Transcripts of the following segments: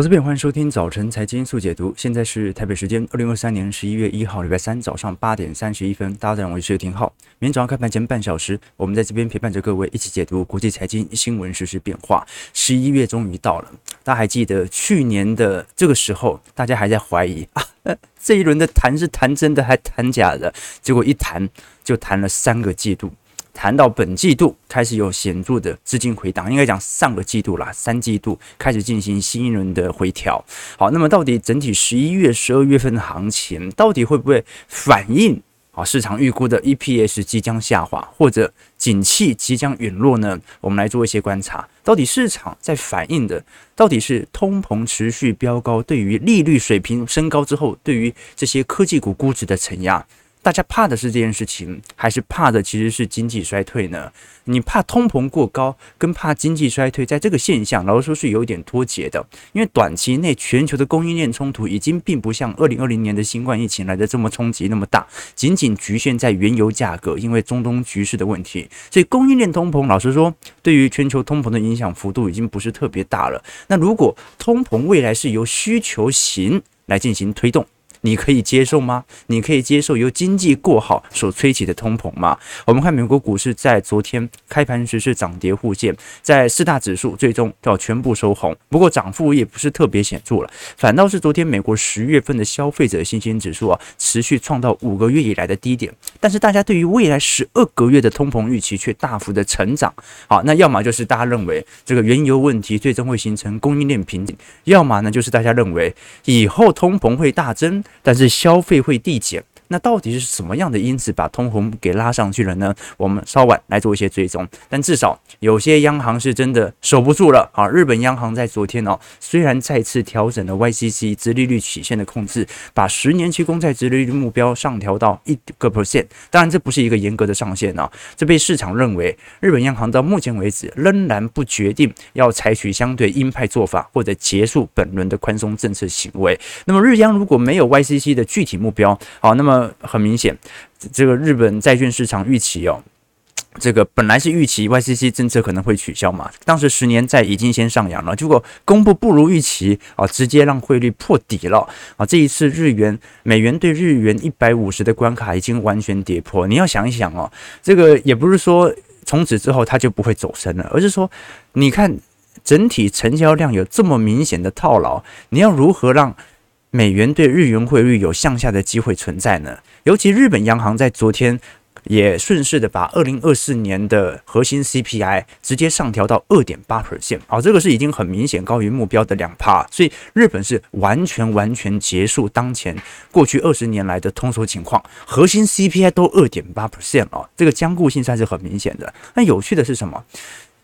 我是边，欢迎收听早晨财经速解读。现在是台北时间二零二三年十一月一号礼拜三早上八点三十一分。大家好，我是廷浩。明天早上开盘前半小时，我们在这边陪伴着各位一起解读国际财经新闻实时变化。十一月终于到了，大家还记得去年的这个时候，大家还在怀疑 啊，这一轮的谈是谈真的还谈假的？结果一谈就谈了三个季度。谈到本季度开始有显著的资金回档，应该讲上个季度啦，三季度开始进行新一轮的回调。好，那么到底整体十一月、十二月份的行情到底会不会反映啊市场预估的 EPS 即将下滑，或者景气即将陨落呢？我们来做一些观察，到底市场在反映的到底是通膨持续飙高，对于利率水平升高之后，对于这些科技股估值的承压。大家怕的是这件事情，还是怕的其实是经济衰退呢？你怕通膨过高，跟怕经济衰退，在这个现象，老实说是有一点脱节的。因为短期内全球的供应链冲突已经并不像二零二零年的新冠疫情来的这么冲击那么大，仅仅局限在原油价格，因为中东局势的问题，所以供应链通膨，老实说，对于全球通膨的影响幅度已经不是特别大了。那如果通膨未来是由需求型来进行推动，你可以接受吗？你可以接受由经济过好所吹起的通膨吗？我们看美国股市在昨天开盘时是涨跌互见，在四大指数最终要全部收红，不过涨幅也不是特别显著了，反倒是昨天美国十月份的消费者信心指数啊，持续创造五个月以来的低点，但是大家对于未来十二个月的通膨预期却大幅的成长。好，那要么就是大家认为这个原油问题最终会形成供应链瓶颈，要么呢就是大家认为以后通膨会大增。但是消费会递减。那到底是什么样的因子把通膨给拉上去了呢？我们稍晚来做一些追踪，但至少有些央行是真的守不住了啊！日本央行在昨天哦，虽然再次调整了 YCC 直利率曲线的控制，把十年期公债直利率目标上调到一个 percent，当然这不是一个严格的上限啊，这被市场认为日本央行到目前为止仍然不决定要采取相对鹰派做法或者结束本轮的宽松政策行为。那么日央如果没有 YCC 的具体目标，好，那么。很明显，这个日本债券市场预期哦，这个本来是预期 YCC 政策可能会取消嘛，当时十年债已经先上扬了，结果公布不如预期啊，直接让汇率破底了啊！这一次日元美元对日元一百五十的关卡已经完全跌破，你要想一想哦，这个也不是说从此之后它就不会走升了，而是说你看整体成交量有这么明显的套牢，你要如何让？美元对日元汇率有向下的机会存在呢？尤其日本央行在昨天也顺势的把二零二四年的核心 CPI 直接上调到二点八 percent，啊，这个是已经很明显高于目标的两趴，所以日本是完全完全结束当前过去二十年来的通缩情况，核心 CPI 都二点八 percent 啊，这个僵固性算是很明显的。那有趣的是什么？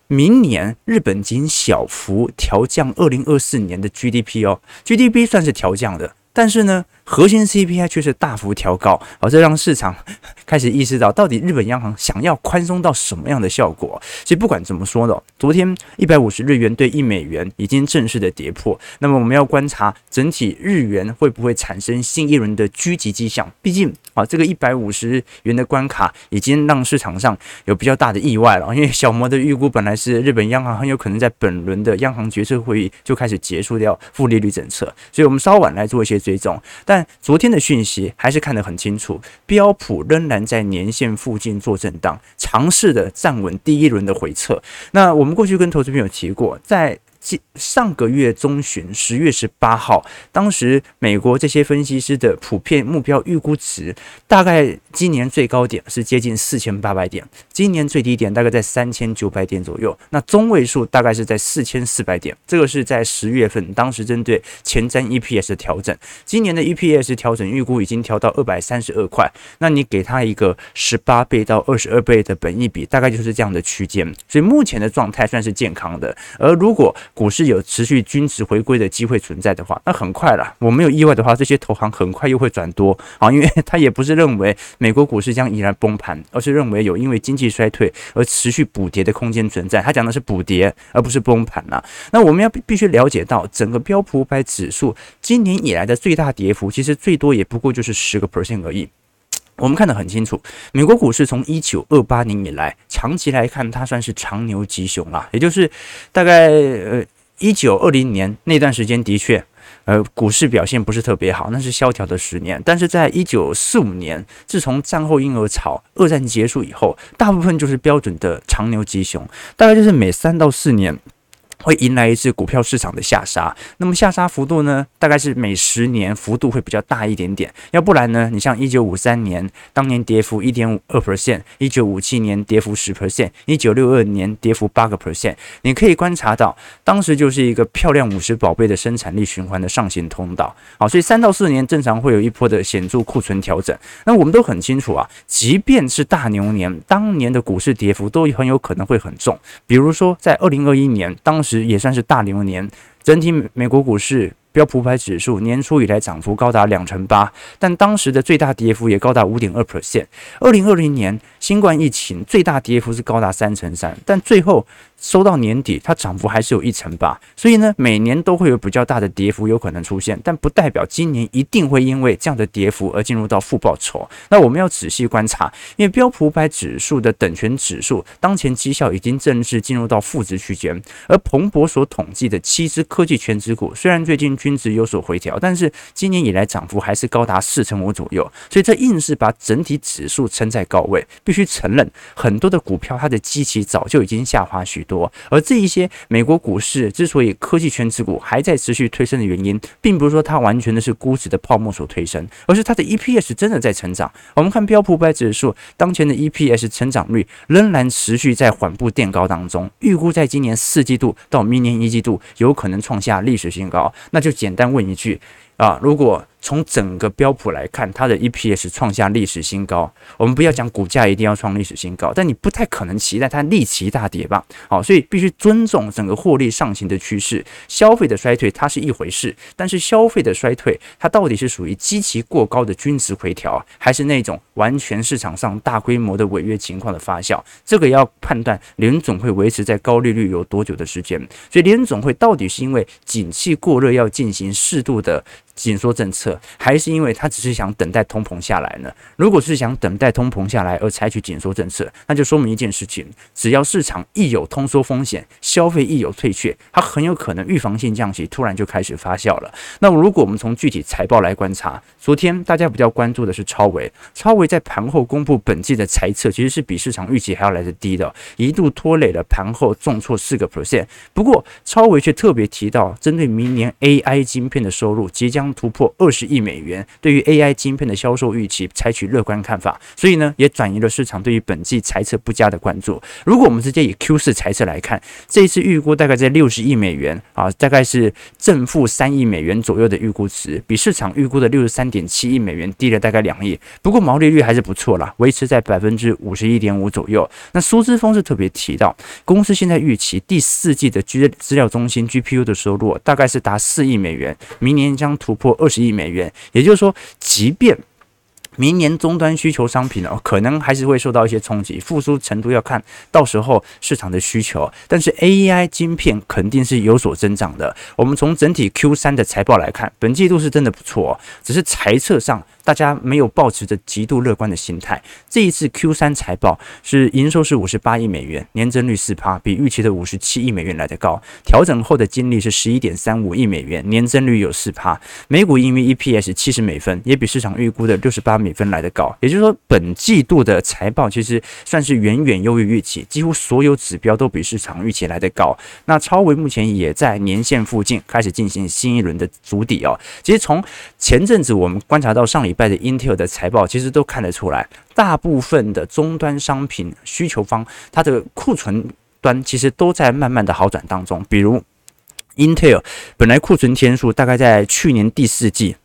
明年日本仅小幅调降二零二四年的 GDP 哦，GDP 算是调降的，但是呢，核心 CPI 却是大幅调高，而这让市场 开始意识到，到底日本央行想要宽松到什么样的效果？其实不管怎么说呢，昨天一百五十日元兑一美元已经正式的跌破。那么我们要观察整体日元会不会产生新一轮的狙击迹象？毕竟啊，这个一百五十元的关卡已经让市场上有比较大的意外了。因为小摩的预估本来是日本央行很有可能在本轮的央行决策会议就开始结束掉负利率政策，所以我们稍晚来做一些追踪，但。但昨天的讯息还是看得很清楚，标普仍然在年线附近做震荡，尝试的站稳第一轮的回撤。那我们过去跟投资朋友提过，在。上个月中旬，十月十八号，当时美国这些分析师的普遍目标预估值，大概今年最高点是接近四千八百点，今年最低点大概在三千九百点左右，那中位数大概是在四千四百点，这个是在十月份，当时针对前瞻 EPS 的调整，今年的 EPS 调整预估已经调到二百三十二块，那你给它一个十八倍到二十二倍的本益比，大概就是这样的区间，所以目前的状态算是健康的，而如果股市有持续均值回归的机会存在的话，那很快了。我没有意外的话，这些投行很快又会转多啊，因为他也不是认为美国股市将依然崩盘，而是认为有因为经济衰退而持续补跌的空间存在。他讲的是补跌，而不是崩盘了。那我们要必须了解到，整个标普五百指数今年以来的最大跌幅，其实最多也不过就是十个 percent 而已。我们看得很清楚，美国股市从一九二八年以来，长期来看，它算是长牛吉熊了，也就是大概呃一九二零年那段时间的确。呃，股市表现不是特别好，那是萧条的十年。但是在一九四五年，自从战后婴儿潮、二战结束以后，大部分就是标准的长牛吉熊，大概就是每三到四年。会迎来一次股票市场的下杀，那么下杀幅度呢，大概是每十年幅度会比较大一点点，要不然呢，你像一九五三年当年跌幅一点五二 percent，一九五七年跌幅十 percent，一九六二年跌幅八个 percent，你可以观察到，当时就是一个漂亮五十宝贝的生产力循环的上行通道，好，所以三到四年正常会有一波的显著库存调整，那我们都很清楚啊，即便是大牛年，当年的股市跌幅都很有可能会很重，比如说在二零二一年当。时也算是大牛年，整体美国股市标普五百指数年初以来涨幅高达两成八，但当时的最大跌幅也高达五点二 percent。二零二零年新冠疫情最大跌幅是高达三成三，但最后。收到年底，它涨幅还是有一成八，所以呢，每年都会有比较大的跌幅有可能出现，但不代表今年一定会因为这样的跌幅而进入到负报酬。那我们要仔细观察，因为标普五百指数的等权指数当前绩效已经正式进入到负值区间，而彭博所统计的七只科技权值股虽然最近均值有所回调，但是今年以来涨幅还是高达四成五左右，所以这硬是把整体指数撑在高位。必须承认，很多的股票它的基期早就已经下滑许多，而这一些美国股市之所以科技权值股还在持续推升的原因，并不是说它完全的是估值的泡沫所推升，而是它的 EPS 真的在成长。我们看标普五百指数当前的 EPS 成长率仍然持续在缓步垫高当中，预估在今年四季度到明年一季度有可能创下历史新高。那就简单问一句啊，如果从整个标普来看，它的 EPS 创下历史新高。我们不要讲股价一定要创历史新高，但你不太可能期待它立即大跌吧？好，所以必须尊重整个获利上行的趋势。消费的衰退它是一回事，但是消费的衰退它到底是属于基期过高的均值回调，还是那种完全市场上大规模的违约情况的发酵？这个要判断联总会维持在高利率有多久的时间。所以联总会到底是因为景气过热要进行适度的紧缩政策？还是因为他只是想等待通膨下来呢？如果是想等待通膨下来而采取紧缩政策，那就说明一件事情：只要市场一有通缩风险，消费一有退却，它很有可能预防性降息突然就开始发酵了。那，如果我们从具体财报来观察，昨天大家比较关注的是超维，超维在盘后公布本季的财测，其实是比市场预期还要来得低的，一度拖累了盘后重挫四个 percent。不过，超维却特别提到，针对明年 AI 晶片的收入即将突破二十亿美元，对于 AI 晶片的销售预期采取乐观看法，所以呢，也转移了市场对于本季财测不佳的关注。如果我们直接以 Q 四财测来看，这一次预估大概在六十亿美元啊，大概是正负三亿美元左右的预估值，比市场预估的六十三点七亿美元低了大概两亿。不过毛利率还是不错啦，维持在百分之五十一点五左右。那苏之峰是特别提到，公司现在预期第四季的资料中心 GPU 的收入大概是达四亿美元，明年将突破二十亿美元。也就是说，即便明年终端需求商品哦，可能还是会受到一些冲击，复苏程度要看到时候市场的需求。但是 AI 晶片肯定是有所增长的。我们从整体 Q 三的财报来看，本季度是真的不错，只是财测上。大家没有抱持着极度乐观的心态。这一次 Q 三财报是营收是五十八亿美元，年增率四趴，比预期的五十七亿美元来得高。调整后的净利是十一点三五亿美元，年增率有四趴。每股盈余 EPS 七十美分，也比市场预估的六十八美分来得高。也就是说，本季度的财报其实算是远远优于预期，几乎所有指标都比市场预期来得高。那超微目前也在年线附近开始进行新一轮的筑底哦。其实从前阵子我们观察到上礼。拜的 Intel 的财报其实都看得出来，大部分的终端商品需求方，它的库存端其实都在慢慢的好转当中。比如 Intel 本来库存天数大概在去年第四季。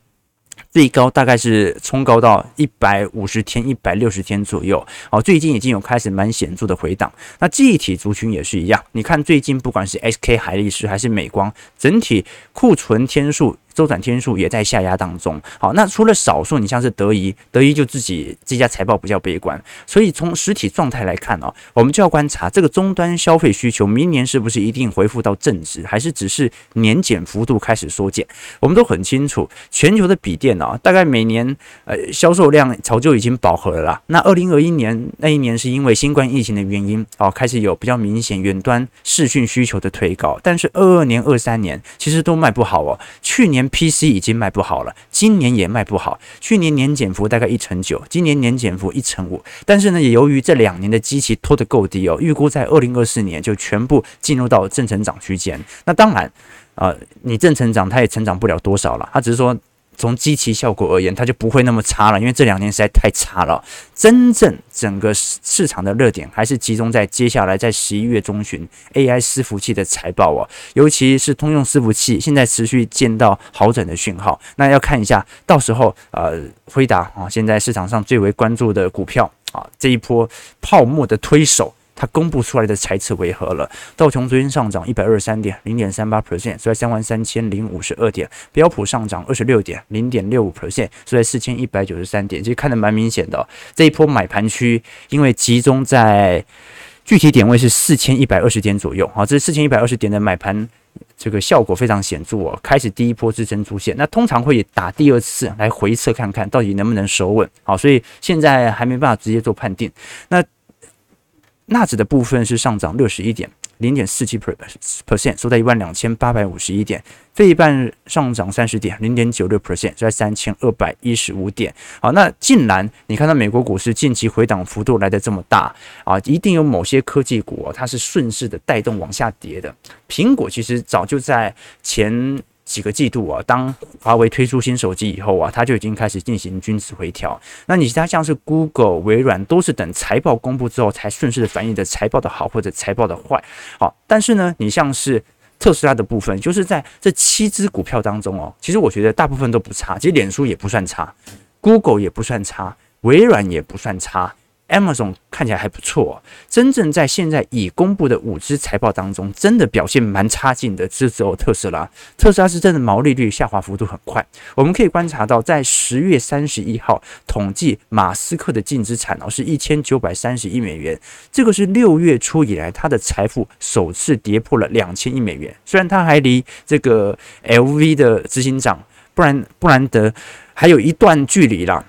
最高大概是冲高到一百五十天、一百六十天左右，哦，最近已经有开始蛮显著的回档。那记忆体族群也是一样，你看最近不管是 SK 海力士还是美光，整体库存天数周转天数也在下压当中。好，那除了少数，你像是德仪，德仪就自己这家财报比较悲观，所以从实体状态来看哦，我们就要观察这个终端消费需求明年是不是一定恢复到正值，还是只是年减幅度开始缩减？我们都很清楚，全球的笔电啊，大概每年呃销售量早就已经饱和了啦。那二零二一年那一年是因为新冠疫情的原因，哦，开始有比较明显远端视讯需求的推高，但是二二年、二三年其实都卖不好哦。去年 PC 已经卖不好了，今年也卖不好。去年年减幅大概一成九，今年年减幅一成五。但是呢，也由于这两年的机器拖得够低哦，预估在二零二四年就全部进入到正成长区间。那当然，呃，你正成长它也成长不了多少了，它只是说。从基期效果而言，它就不会那么差了，因为这两年实在太差了。真正整个市场的热点还是集中在接下来在十一月中旬 AI 伺服器的财报哦，尤其是通用伺服器现在持续见到好转的讯号。那要看一下，到时候呃，辉达啊，现在市场上最为关注的股票啊，这一波泡沫的推手。它公布出来的财测为何了？道琼昨天上涨一百二十三点，零点三八 percent，收在三万三千零五十二点。标普上涨二十六点，零点六五 percent，收在四千一百九十三点。其实看得蛮明显的，这一波买盘区，因为集中在具体点位是四千一百二十点左右。好，这四千一百二十点的买盘，这个效果非常显著哦。开始第一波支撑出现，那通常会打第二次来回测看看到底能不能守稳。好，所以现在还没办法直接做判定。那纳指的部分是上涨六十一点，零点四七 percent，收在一万两千八百五十一点。费半上涨三十点，零点九六 percent，收在三千二百一十五点。好，那竟然你看到美国股市近期回档幅度来的这么大啊，一定有某些科技股哦，它是顺势的带动往下跌的。苹果其实早就在前。几个季度啊，当华为推出新手机以后啊，它就已经开始进行均值回调。那你其他像是 Google、微软，都是等财报公布之后才顺势的反映的财报的好或者财报的坏。好，但是呢，你像是特斯拉的部分，就是在这七只股票当中哦，其实我觉得大部分都不差，其实脸书也不算差，Google 也不算差，微软也不算差。Amazon 看起来还不错，真正在现在已公布的五支财报当中，真的表现蛮差劲的，只有特斯拉。特斯拉是真的毛利率下滑幅度很快。我们可以观察到，在十月三十一号统计，马斯克的净资产哦是一千九百三十亿美元，这个是六月初以来他的财富首次跌破了两千亿美元。虽然他还离这个 LV 的执行长布兰布兰德还有一段距离啦，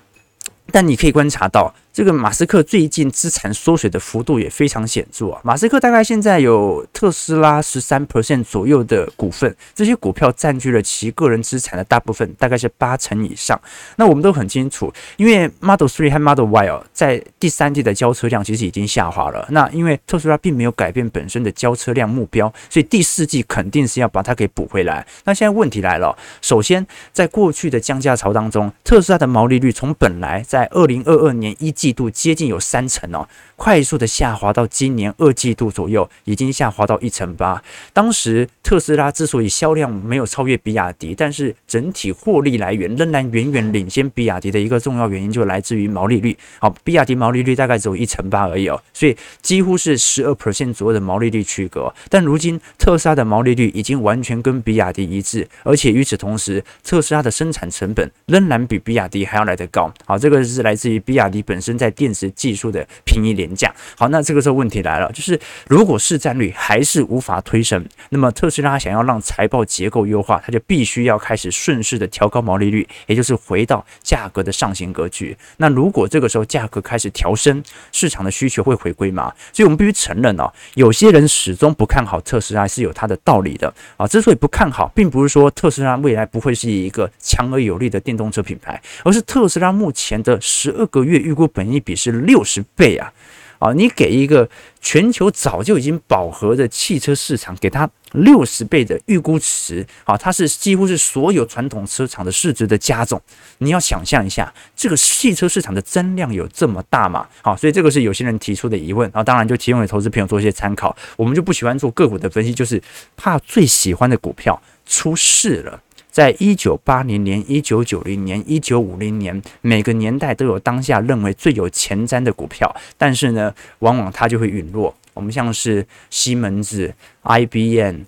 但你可以观察到。这个马斯克最近资产缩水的幅度也非常显著啊！马斯克大概现在有特斯拉十三 percent 左右的股份，这些股票占据了其个人资产的大部分，大概是八成以上。那我们都很清楚，因为 Model 3和 Model Y，在第三季的交车量其实已经下滑了。那因为特斯拉并没有改变本身的交车量目标，所以第四季肯定是要把它给补回来。那现在问题来了，首先在过去的降价潮当中，特斯拉的毛利率从本来在二零二二年一季度接近有三成哦，快速的下滑到今年二季度左右，已经下滑到一成八。当时特斯拉之所以销量没有超越比亚迪，但是整体获利来源仍然远远领先比亚迪的一个重要原因，就来自于毛利率。好，比亚迪毛利率大概只有一成八而已哦，所以几乎是十二 percent 左右的毛利率区隔。但如今特斯拉的毛利率已经完全跟比亚迪一致，而且与此同时，特斯拉的生产成本仍然比比亚迪还要来得高。好，这个是来自于比亚迪本身。在电池技术的平移廉价，好，那这个时候问题来了，就是如果市占率还是无法推升，那么特斯拉想要让财报结构优化，它就必须要开始顺势的调高毛利率，也就是回到价格的上行格局。那如果这个时候价格开始调升，市场的需求会回归吗？所以我们必须承认哦，有些人始终不看好特斯拉是有它的道理的啊。之所以不看好，并不是说特斯拉未来不会是一个强而有力的电动车品牌，而是特斯拉目前的十二个月预估本益比是六十倍啊！啊，你给一个全球早就已经饱和的汽车市场，给它六十倍的预估值，啊，它是几乎是所有传统车厂的市值的加总。你要想象一下，这个汽车市场的增量有这么大吗？好，所以这个是有些人提出的疑问，啊，当然就提供给投资朋友做一些参考。我们就不喜欢做个股的分析，就是怕最喜欢的股票出事了。在一九八零年、一九九零年、一九五零年，每个年代都有当下认为最有前瞻的股票，但是呢，往往它就会陨落。我们像是西门子、IBM、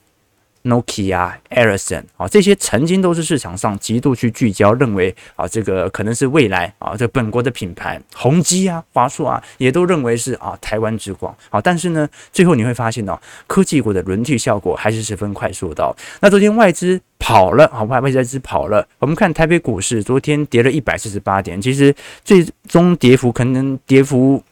Nokia、Ericsson 啊，这些曾经都是市场上极度去聚焦，认为啊，这个可能是未来啊，这本国的品牌，宏基啊、华硕啊，也都认为是啊台湾之光。好，但是呢，最后你会发现呢，科技股的轮替效果还是十分快速的。那昨天外资跑了，好，外资跑了。我们看台北股市，昨天跌了一百四十八点，其实最终跌幅可能跌幅。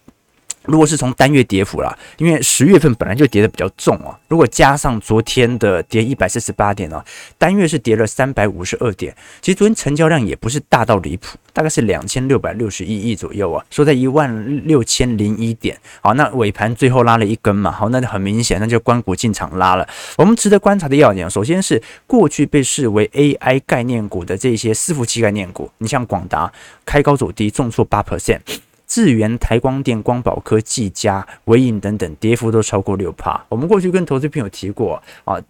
如果是从单月跌幅啦，因为十月份本来就跌得比较重啊，如果加上昨天的跌一百四十八点啊，单月是跌了三百五十二点。其实昨天成交量也不是大到离谱，大概是两千六百六十一亿左右啊，收在一万六千零一点。好，那尾盘最后拉了一根嘛，好，那就很明显，那就关谷进场拉了。我们值得观察的要点，首先是过去被视为 AI 概念股的这些伺服器概念股，你像广达开高走低，重挫八 percent。智源、台光电、光宝科、技嘉、微影等等，跌幅都超过六趴。我们过去跟投资朋友提过啊，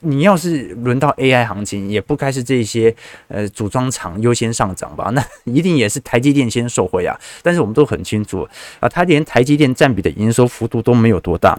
你要是轮到 AI 行情，也不该是这些呃组装厂优先上涨吧？那一定也是台积电先受惠啊。但是我们都很清楚啊，它连台积电占比的营收幅度都没有多大。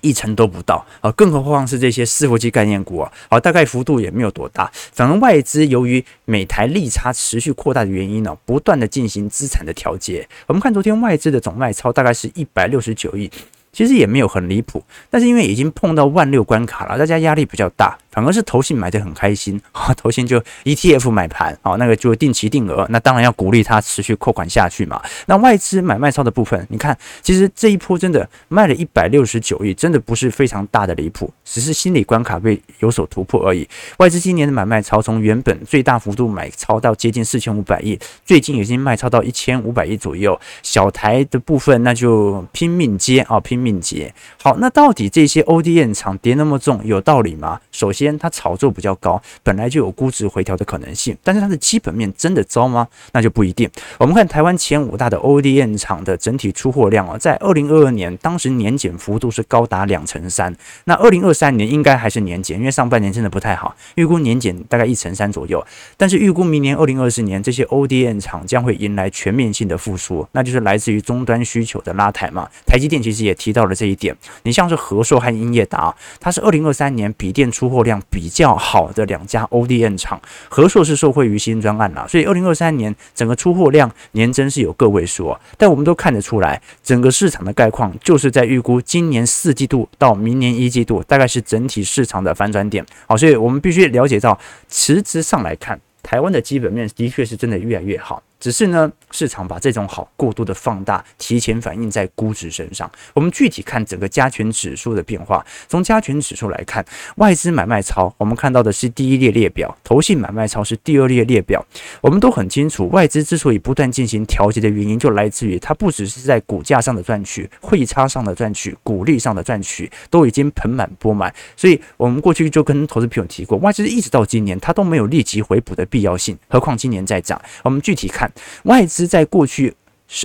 一成都不到啊，更何况是这些伺服器概念股啊，好，大概幅度也没有多大。反而外资由于美台利差持续扩大的原因呢，不断的进行资产的调节。我们看昨天外资的总卖超大概是一百六十九亿。其实也没有很离谱，但是因为已经碰到万六关卡了，大家压力比较大，反而是投信买的很开心 啊，投信就 ETF 买盘啊，那个就定期定额，那当然要鼓励它持续扩款下去嘛。那外资买卖超的部分，你看，其实这一波真的卖了一百六十九亿，真的不是非常大的离谱，只是心理关卡被有所突破而已。外资今年的买卖超从原本最大幅度买超到接近四千五百亿，最近已经卖超到一千五百亿左右。小台的部分那就拼命接啊，拼。命接好，那到底这些 ODM 厂跌那么重有道理吗？首先，它炒作比较高，本来就有估值回调的可能性，但是它的基本面真的糟吗？那就不一定。我们看台湾前五大的 ODM 厂的整体出货量啊，在二零二二年当时年减幅度是高达两成三，那二零二三年应该还是年减，因为上半年真的不太好，预估年减大概一成三左右。但是预估明年二零二四年这些 ODM 厂将会迎来全面性的复苏，那就是来自于终端需求的拉抬嘛。台积电其实也。提到了这一点，你像是和硕和英业达，它是二零二三年笔电出货量量比较好的两家 ODM 厂。和硕是受惠于新专案啦，所以二零二三年整个出货量年增是有个位数，但我们都看得出来，整个市场的概况就是在预估今年四季度到明年一季度大概是整体市场的反转点。好，所以我们必须了解到，实质上来看，台湾的基本面的确是真的越来越好。只是呢，市场把这种好过度的放大，提前反映在估值身上。我们具体看整个加权指数的变化。从加权指数来看，外资买卖超，我们看到的是第一列列表；投信买卖超是第二列列表。我们都很清楚，外资之所以不断进行调节的原因，就来自于它不只是在股价上的赚取、汇差上的赚取、股利上的赚取，都已经盆满钵满。所以，我们过去就跟投资朋友提过，外资一直到今年，它都没有立即回补的必要性，何况今年在涨。我们具体看外资在过去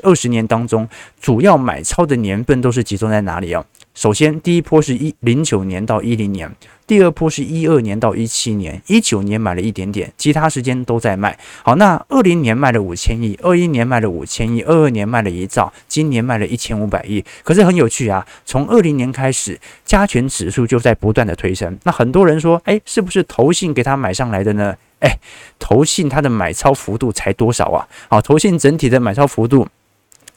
二十年当中，主要买超的年份都是集中在哪里啊？首先，第一波是一零九年到一零年，第二波是一二年到一七年，一九年买了一点点，其他时间都在卖。好，那二零年卖了五千亿，二一年卖了五千亿，二二年卖了一兆，今年卖了一千五百亿。可是很有趣啊，从二零年开始，加权指数就在不断的推升。那很多人说，哎，是不是投信给他买上来的呢？哎，投信它的买超幅度才多少啊？好，投信整体的买超幅度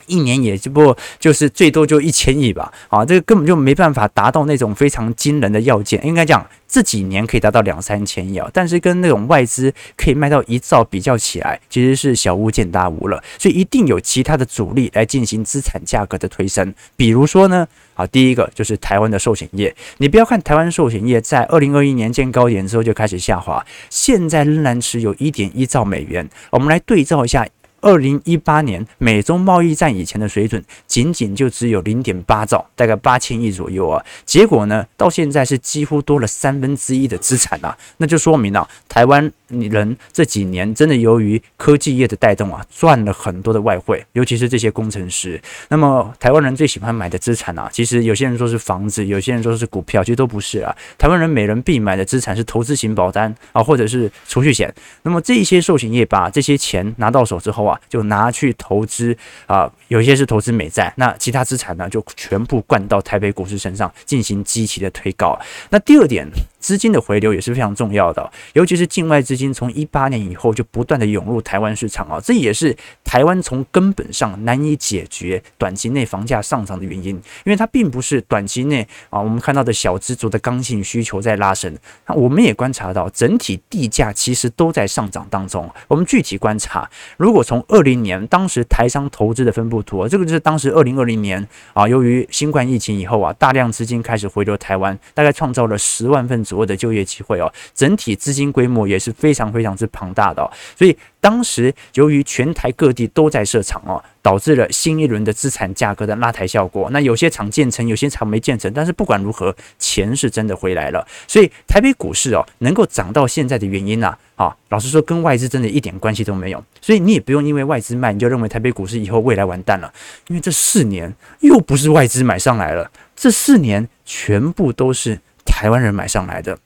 一年也就不就是最多就一千亿吧？啊，这个根本就没办法达到那种非常惊人的要件。应该讲这几年可以达到两三千亿啊，但是跟那种外资可以卖到一兆比较起来，其实是小巫见大巫了。所以一定有其他的主力来进行资产价格的推升，比如说呢？啊，第一个就是台湾的寿险业。你不要看台湾寿险业在二零二一年见高点之后就开始下滑，现在仍然持有一点一兆美元。我们来对照一下。二零一八年美中贸易战以前的水准，仅仅就只有零点八兆，大概八千亿左右啊。结果呢，到现在是几乎多了三分之一的资产啊，那就说明了台湾人这几年真的由于科技业的带动啊，赚了很多的外汇，尤其是这些工程师。那么台湾人最喜欢买的资产啊，其实有些人说是房子，有些人说是股票，其实都不是啊。台湾人每人必买的资产是投资型保单啊，或者是储蓄险。那么这些寿险业把这些钱拿到手之后，就拿去投资啊，有一些是投资美债，那其他资产呢，就全部灌到台北股市身上进行积极的推高。那第二点，资金的回流也是非常重要的，尤其是境外资金从一八年以后就不断的涌入台湾市场啊，这也是台湾从根本上难以解决短期内房价上涨的原因，因为它并不是短期内啊我们看到的小资族的刚性需求在拉升，那我们也观察到整体地价其实都在上涨当中。我们具体观察，如果从二零年当时台商投资的分布图，这个就是当时二零二零年啊，由于新冠疫情以后啊，大量资金开始回流台湾，大概创造了十万份所谓的就业机会哦，整体资金规模也是非常非常之庞大的哦，所以当时由于全台各地都在设厂哦，导致了新一轮的资产价格的拉抬效果。那有些厂建成，有些厂没建成，但是不管如何，钱是真的回来了。所以台北股市哦，能够涨到现在的原因呢，啊，老实说跟外资真的一点关系都没有。所以你也不用因为外资卖，你就认为台北股市以后未来完蛋了，因为这四年又不是外资买上来了，这四年全部都是台湾人买上来的。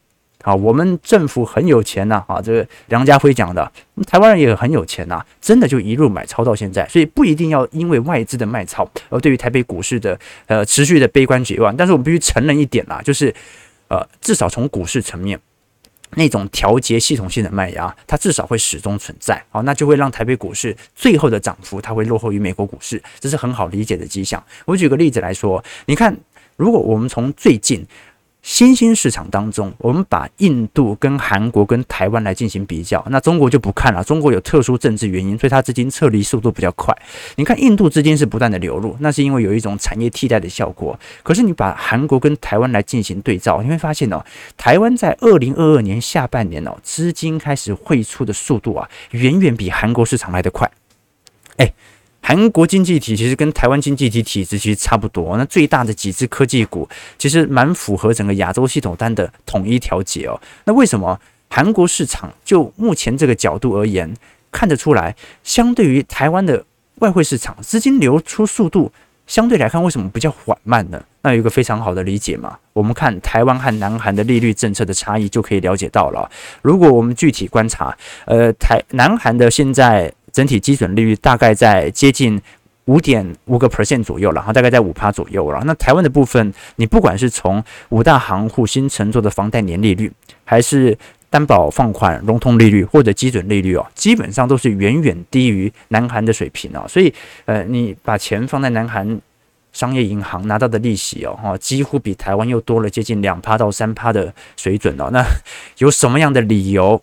啊，我们政府很有钱呐！啊，这个梁家辉讲的，台湾人也很有钱呐，真的就一路买超到现在，所以不一定要因为外资的卖超而对于台北股市的呃持续的悲观绝望。但是我们必须承认一点啦，就是呃，至少从股市层面那种调节系统性的卖压，它至少会始终存在。好，那就会让台北股市最后的涨幅它会落后于美国股市，这是很好理解的迹象。我举个例子来说，你看，如果我们从最近。新兴市场当中，我们把印度跟韩国跟台湾来进行比较，那中国就不看了。中国有特殊政治原因，所以它资金撤离速度比较快。你看印度资金是不断的流入，那是因为有一种产业替代的效果。可是你把韩国跟台湾来进行对照，你会发现哦，台湾在二零二二年下半年哦，资金开始汇出的速度啊，远远比韩国市场来得快。哎。韩国经济体其实跟台湾经济体体质其实差不多，那最大的几只科技股其实蛮符合整个亚洲系统单的统一调节哦。那为什么韩国市场就目前这个角度而言看得出来，相对于台湾的外汇市场资金流出速度相对来看为什么比较缓慢呢？那有一个非常好的理解嘛，我们看台湾和南韩的利率政策的差异就可以了解到了。如果我们具体观察，呃，台南韩的现在。整体基准利率大概在接近五点五个 percent 左右，然后大概在五趴左右了。那台湾的部分，你不管是从五大行户新承做的房贷年利率，还是担保放款融通利率或者基准利率哦，基本上都是远远低于南韩的水平哦。所以，呃，你把钱放在南韩商业银行拿到的利息哦，哈，几乎比台湾又多了接近两趴到三趴的水准哦。那 有什么样的理由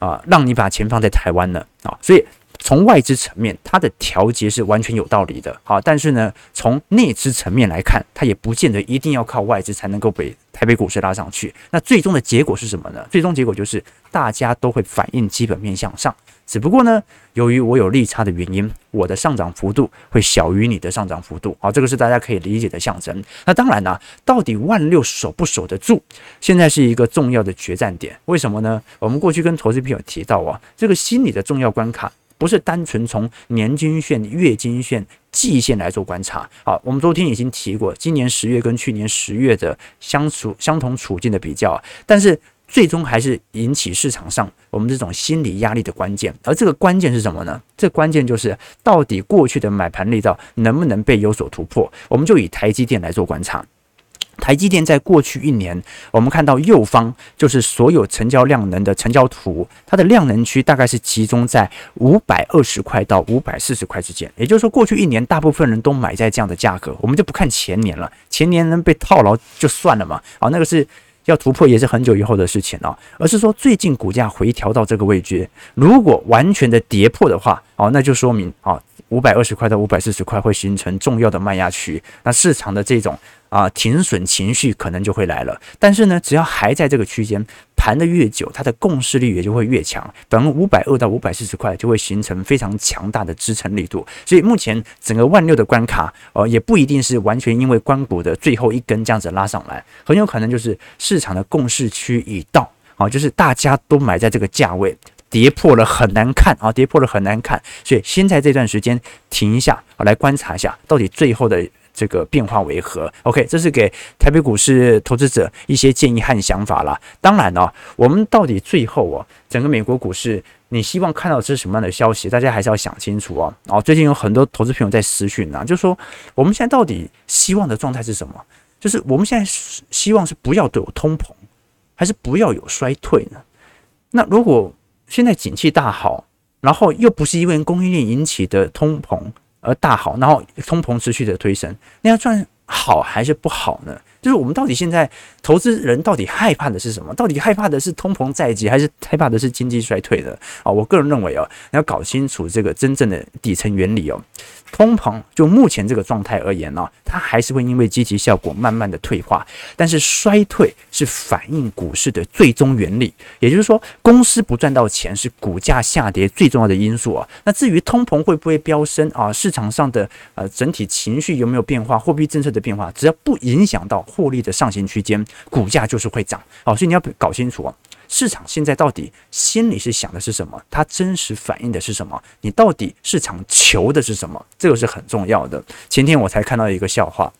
啊，让你把钱放在台湾呢？啊，所以。从外资层面，它的调节是完全有道理的，好，但是呢，从内资层面来看，它也不见得一定要靠外资才能够被台北股市拉上去。那最终的结果是什么呢？最终结果就是大家都会反映基本面向上，只不过呢，由于我有利差的原因，我的上涨幅度会小于你的上涨幅度，好，这个是大家可以理解的象征。那当然呢，到底万六守不守得住，现在是一个重要的决战点。为什么呢？我们过去跟投资朋友提到啊，这个心理的重要关卡。不是单纯从年均线、月均线、季线来做观察。好，我们昨天已经提过，今年十月跟去年十月的相处相同处境的比较，但是最终还是引起市场上我们这种心理压力的关键。而这个关键是什么呢？这关键就是到底过去的买盘力道能不能被有所突破。我们就以台积电来做观察。台积电在过去一年，我们看到右方就是所有成交量能的成交图，它的量能区大概是集中在五百二十块到五百四十块之间。也就是说，过去一年大部分人都买在这样的价格，我们就不看前年了，前年能被套牢就算了嘛。好，那个是要突破也是很久以后的事情了，而是说最近股价回调到这个位置，如果完全的跌破的话，哦，那就说明啊，五百二十块到五百四十块会形成重要的卖压区，那市场的这种。啊，停损情绪可能就会来了，但是呢，只要还在这个区间盘的越久，它的共识力也就会越强。等五百二到五百四十块就会形成非常强大的支撑力度。所以目前整个万六的关卡，呃，也不一定是完全因为关谷的最后一根这样子拉上来，很有可能就是市场的共识区已到，啊，就是大家都买在这个价位，跌破了很难看啊，跌破了很难看。所以先在这段时间停一下，来观察一下到底最后的。这个变化为何？OK，这是给台北股市投资者一些建议和想法啦。当然呢、我们到底最后哦，整个美国股市，你希望看到这是什么样的消息？大家还是要想清楚哦。哦，最近有很多投资朋友在私讯呢，就说我们现在到底希望的状态是什么？就是我们现在希望是不要都有通膨，还是不要有衰退呢？那如果现在景气大好，然后又不是因为供应链引起的通膨而大好，然后通膨持续的推升，那要赚好还是不好呢？就是我们到底现在投资人到底害怕的是什么？到底害怕的是通膨在即，还是害怕的是经济衰退的？啊，我个人认为哦，你要搞清楚这个真正的底层原理哦。通膨就目前这个状态而言呢，它还是会因为积极效果慢慢的退化，但是衰退是反映股市的最终原理，也就是说，公司不赚到钱是股价下跌最重要的因素啊。那至于通膨会不会飙升啊，市场上的呃整体情绪有没有变化，货币政策的变化，只要不影响到获利的上行区间，股价就是会涨。好，所以你要搞清楚啊。市场现在到底心里是想的是什么？它真实反映的是什么？你到底市场求的是什么？这个是很重要的。前天我才看到一个笑话，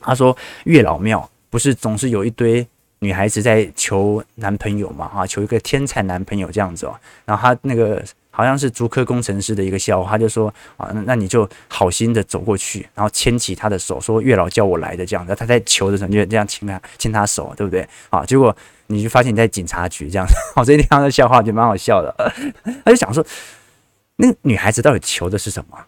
他说月老庙不是总是有一堆女孩子在求男朋友嘛？啊，求一个天才男朋友这样子哦。然后他那个好像是竹科工程师的一个笑话，他就说啊，那你就好心的走过去，然后牵起他的手，说月老叫我来的这样子。他在求的时候你就这样牵他牵他手，对不对？啊，结果。你就发现你在警察局这样子，我这地方的笑话就蛮好笑的。他就想说，那女孩子到底求的是什么？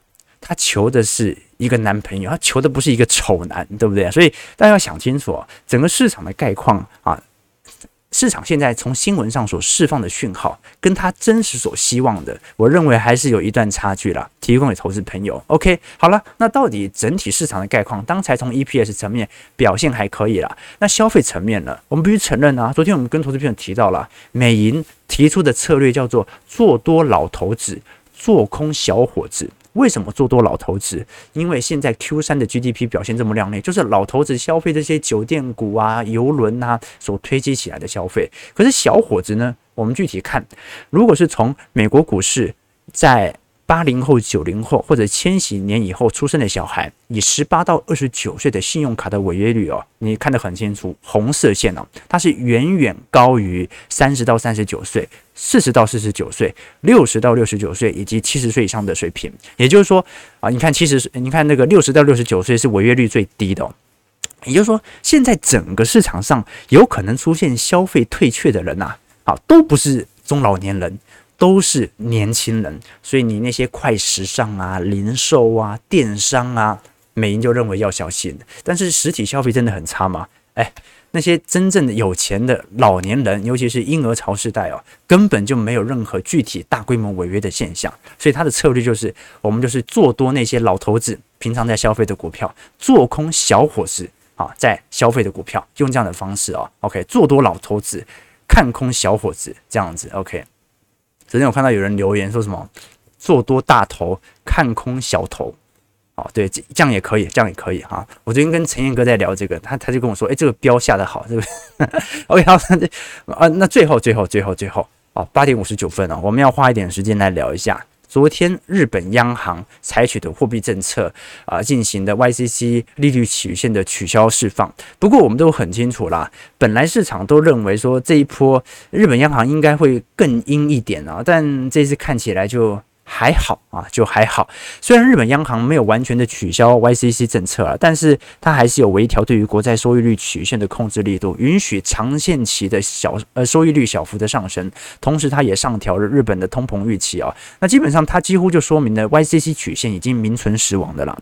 她求的是一个男朋友，她求的不是一个丑男，对不对？所以大家要想清楚，整个市场的概况啊。市场现在从新闻上所释放的讯号，跟他真实所希望的，我认为还是有一段差距了。提供给投资朋友，OK，好了，那到底整体市场的概况，刚才从 EPS 层面表现还可以了。那消费层面呢？我们必须承认啊，昨天我们跟投资朋友提到了，美银提出的策略叫做做多老头子，做空小伙子。为什么做多老头子？因为现在 Q 三的 GDP 表现这么亮丽，就是老头子消费这些酒店股啊、游轮啊所推积起来的消费。可是小伙子呢？我们具体看，如果是从美国股市在。八零后、九零后或者千禧年以后出生的小孩，以十八到二十九岁的信用卡的违约率哦，你看得很清楚，红色线哦，它是远远高于三十到三十九岁、四十到四十九岁、六十到六十九岁以及七十岁以上的水平。也就是说啊，你看七十岁，你看那个六十到六十九岁是违约率最低的。也就是说，现在整个市场上有可能出现消费退却的人呐，啊，都不是中老年人。都是年轻人，所以你那些快时尚啊、零售啊、电商啊，美银就认为要小心。但是实体消费真的很差吗？哎，那些真正的有钱的老年人，尤其是婴儿潮世代哦，根本就没有任何具体大规模违约的现象。所以他的策略就是，我们就是做多那些老头子平常在消费的股票，做空小伙子啊在消费的股票，用这样的方式哦，OK，做多老头子，看空小伙子，这样子，OK。昨天我看到有人留言说什么做多大头看空小头，哦，对，这样也可以，这样也可以哈。我昨天跟陈彦哥在聊这个，他他就跟我说，哎，这个标下得好，这个 OK 好，啊，那最后最后最后最后啊，八点五十九分了，我们要花一点时间来聊一下。昨天日本央行采取的货币政策啊，进行的 YCC 利率曲线的取消释放。不过我们都很清楚啦，本来市场都认为说这一波日本央行应该会更鹰一点啊，但这次看起来就。还好啊，就还好。虽然日本央行没有完全的取消 YCC 政策啊，但是它还是有微调对于国债收益率曲线的控制力度，允许长线期的小呃收益率小幅的上升。同时，它也上调了日本的通膨预期啊。那基本上，它几乎就说明了 YCC 曲线已经名存实亡的了。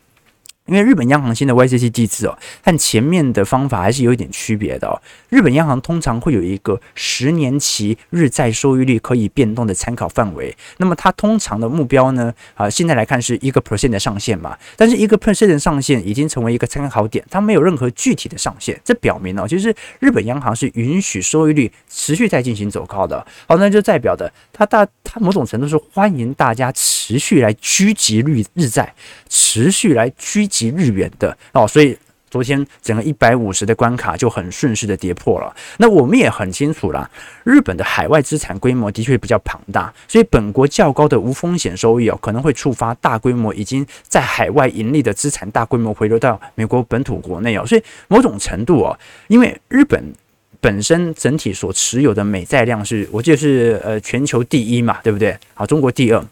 因为日本央行新的 YCC 机制哦，和前面的方法还是有一点区别的哦。日本央行通常会有一个十年期日债收益率可以变动的参考范围，那么它通常的目标呢，啊，现在来看是一个 percent 的上限嘛。但是一个 percent 的上限已经成为一个参考点，它没有任何具体的上限。这表明哦，其实日本央行是允许收益率持续在进行走高的。好，那就代表的它大它某种程度是欢迎大家持续来狙击率日债，持续来狙。及日元的哦，所以昨天整个一百五十的关卡就很顺势的跌破了。那我们也很清楚啦，日本的海外资产规模的确比较庞大，所以本国较高的无风险收益哦，可能会触发大规模已经在海外盈利的资产大规模回流到美国本土国内哦。所以某种程度哦，因为日本本身整体所持有的美债量是，我记得是呃全球第一嘛，对不对？好，中国第二。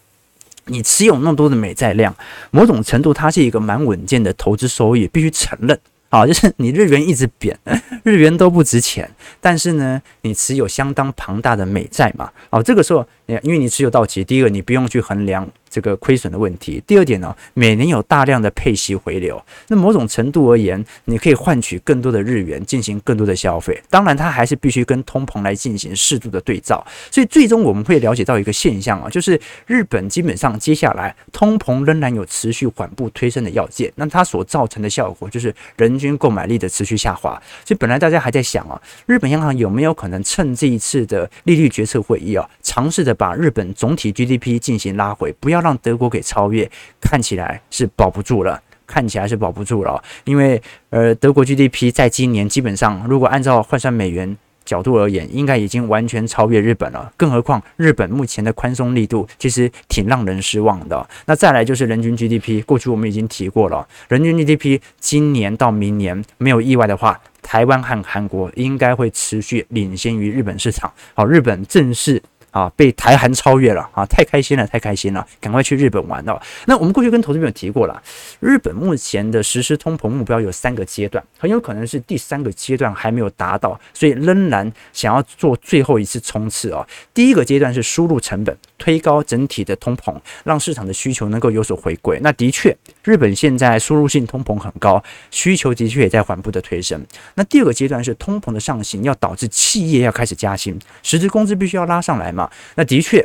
你持有那么多的美债量，某种程度它是一个蛮稳健的投资收益，必须承认。好，就是你日元一直贬，日元都不值钱，但是呢，你持有相当庞大的美债嘛，好，这个时候，因为你持有到期，第一个你不用去衡量。这个亏损的问题。第二点呢，每年有大量的配息回流，那某种程度而言，你可以换取更多的日元进行更多的消费。当然，它还是必须跟通膨来进行适度的对照。所以，最终我们会了解到一个现象啊，就是日本基本上接下来通膨仍然有持续缓步推升的要件。那它所造成的效果就是人均购买力的持续下滑。所以，本来大家还在想啊，日本央行有没有可能趁这一次的利率决策会议啊，尝试着把日本总体 GDP 进行拉回，不要。让德国给超越，看起来是保不住了，看起来是保不住了，因为呃，德国 GDP 在今年基本上，如果按照换算美元角度而言，应该已经完全超越日本了。更何况日本目前的宽松力度其实挺让人失望的。那再来就是人均 GDP，过去我们已经提过了，人均 GDP 今年到明年没有意外的话，台湾和韩国应该会持续领先于日本市场。好，日本正式。啊，被台韩超越了啊！太开心了，太开心了，赶快去日本玩哦。那我们过去跟投资朋友提过了，日本目前的实施通膨目标有三个阶段，很有可能是第三个阶段还没有达到，所以仍然想要做最后一次冲刺哦。第一个阶段是输入成本，推高整体的通膨，让市场的需求能够有所回归。那的确，日本现在输入性通膨很高，需求的确也在缓步的推升。那第二个阶段是通膨的上行，要导致企业要开始加薪，实质工资必须要拉上来嘛。那的确，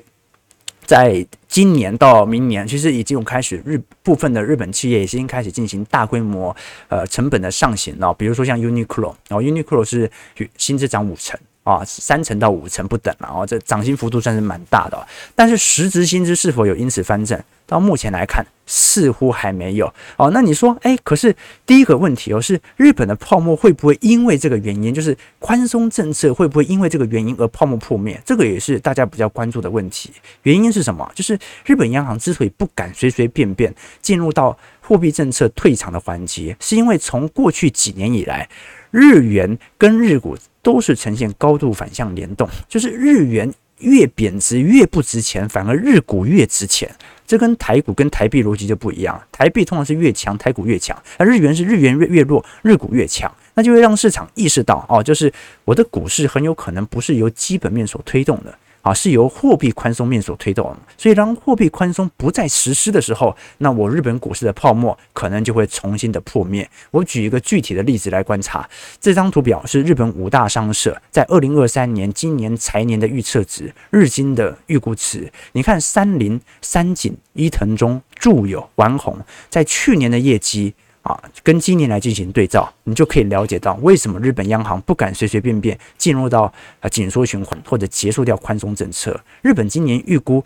在今年到明年，其实已经有开始日部分的日本企业已经开始进行大规模呃成本的上行了。比如说像 Uniqlo，然后 Uniqlo 是薪资涨五成啊，三成到五成不等了啊，这涨薪幅度算是蛮大的。但是实质薪资是否有因此翻正？到目前来看，似乎还没有哦。那你说，哎，可是第一个问题哦，是日本的泡沫会不会因为这个原因，就是宽松政策会不会因为这个原因而泡沫破灭？这个也是大家比较关注的问题。原因是什么？就是日本央行之所以不敢随随便便进入到货币政策退场的环节，是因为从过去几年以来，日元跟日股都是呈现高度反向联动，就是日元越贬值越不值钱，反而日股越值钱。这跟台股跟台币逻辑就不一样，台币通常是越强，台股越强，而日元是日元越越弱，日股越强，那就会让市场意识到，哦，就是我的股市很有可能不是由基本面所推动的。啊，是由货币宽松面所推动，所以当货币宽松不再实施的时候，那我日本股市的泡沫可能就会重新的破灭。我举一个具体的例子来观察，这张图表是日本五大商社在二零二三年今年财年的预测值，日经的预估值。你看三菱、三井、伊藤忠、住友、丸红在去年的业绩。啊，跟今年来进行对照，你就可以了解到为什么日本央行不敢随随便便进入到啊紧缩循环或者结束掉宽松政策。日本今年预估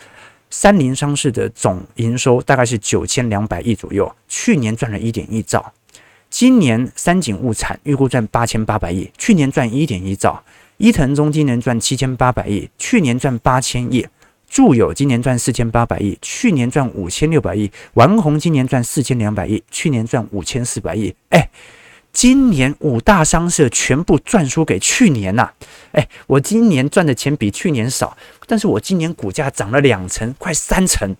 三菱商事的总营收大概是九千两百亿左右，去年赚了一点一兆。今年三井物产预估赚八千八百亿，去年赚一点一兆。伊藤忠今年赚七千八百亿，去年赚八千亿。住友今年赚四千八百亿，去年赚五千六百亿；王红今年赚四千两百亿，去年赚五千四百亿。哎，今年五大商社全部赚输给去年呐！哎，我今年赚的钱比去年少，但是我今年股价涨了两成，快三成。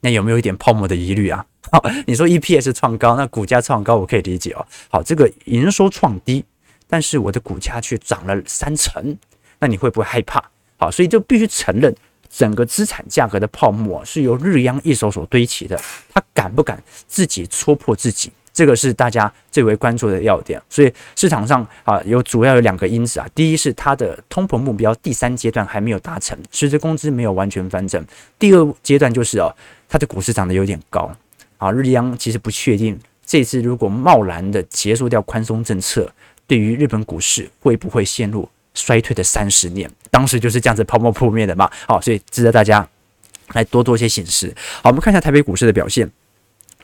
那有没有一点泡沫的疑虑啊？好，你说 EPS 创高，那股价创高，我可以理解哦。好，这个营收创低，但是我的股价却涨了三成，那你会不会害怕？好，所以就必须承认，整个资产价格的泡沫是由日央一手所堆起的。他敢不敢自己戳破自己？这个是大家最为关注的要点。所以市场上啊，有主要有两个因子啊。第一是它的通膨目标第三阶段还没有达成，实质工资没有完全翻正。第二阶段就是哦，它的股市涨得有点高啊。日央其实不确定这次如果贸然的结束掉宽松政策，对于日本股市会不会陷入衰退的三十年，当时就是这样子泡沫破灭的嘛。好，所以值得大家来多多一些省思。好，我们看一下台北股市的表现，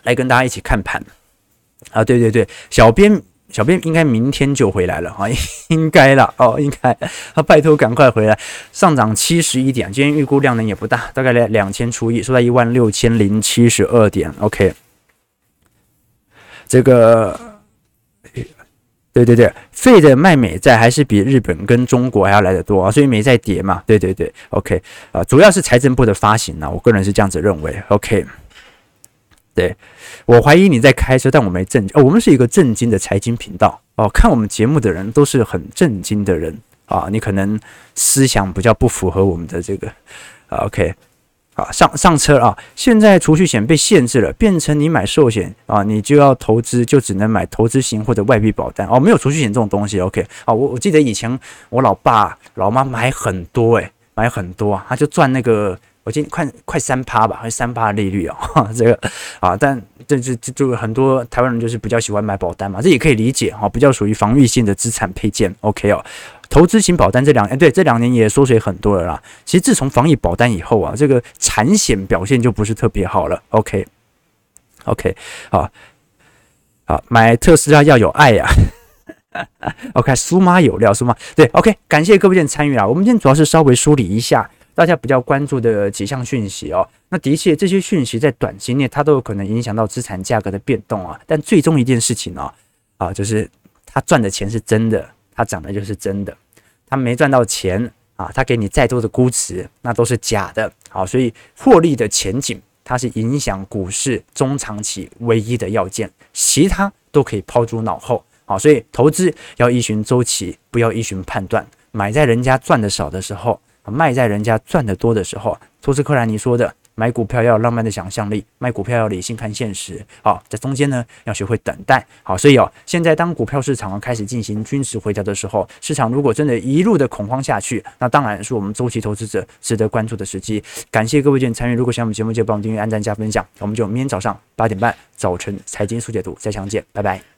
来跟大家一起看盘。啊，对对对，小编小编应该明天就回来了啊，应该了哦，应该。啊，拜托赶快回来，上涨七十一点，今天预估量能也不大，大概两两千出亿，收在一万六千零七十二点。OK，这个。对对对，费的卖美债还是比日本跟中国还要来得多啊，所以美债跌嘛。对对对，OK 啊，主要是财政部的发行呢，我个人是这样子认为。OK，对，我怀疑你在开车，但我没震惊。哦，我们是一个震惊的财经频道哦，看我们节目的人都是很震惊的人啊。你可能思想比较不符合我们的这个。OK，啊，上上车啊。现在储蓄险被限制了，变成你买寿险啊，你就要投资，就只能买投资型或者外币保单哦。没有储蓄险这种东西。OK，啊，我我记得以前我老爸老妈买很多诶、买很多啊，他就赚那个。我今天快快三趴吧，还是三趴利率哦，这个啊，但这这这就很多台湾人就是比较喜欢买保单嘛，这也可以理解哈，比较属于防御性的资产配件。OK 哦，投资型保单这两哎对，这两年也缩水很多了啦。其实自从防疫保单以后啊，这个产险表现就不是特别好了。OK OK 好，好买特斯拉要有爱呀、啊。OK 苏妈有料，苏妈对 OK，感谢各位的参与啊，我们今天主要是稍微梳理一下。大家比较关注的几项讯息哦，那的确这些讯息在短期内它都有可能影响到资产价格的变动啊。但最终一件事情呢，啊，就是他赚的钱是真的，他涨的就是真的。他没赚到钱啊，他给你再多的估值，那都是假的。好，所以获利的前景它是影响股市中长期唯一的要件，其他都可以抛诸脑后。好，所以投资要依循周期，不要依循判断，买在人家赚的少的时候。卖在人家赚得多的时候，托斯克兰尼说的，买股票要有浪漫的想象力，卖股票要理性看现实。好，在中间呢，要学会等待。好，所以哦，现在当股票市场开始进行均值回调的时候，市场如果真的一路的恐慌下去，那当然是我们周期投资者值得关注的时机。感谢各位的参与，如果喜欢我们节目，就帮我们订阅、按赞、加分享。我们就明天早上八点半早晨财经速解读再相见，拜拜。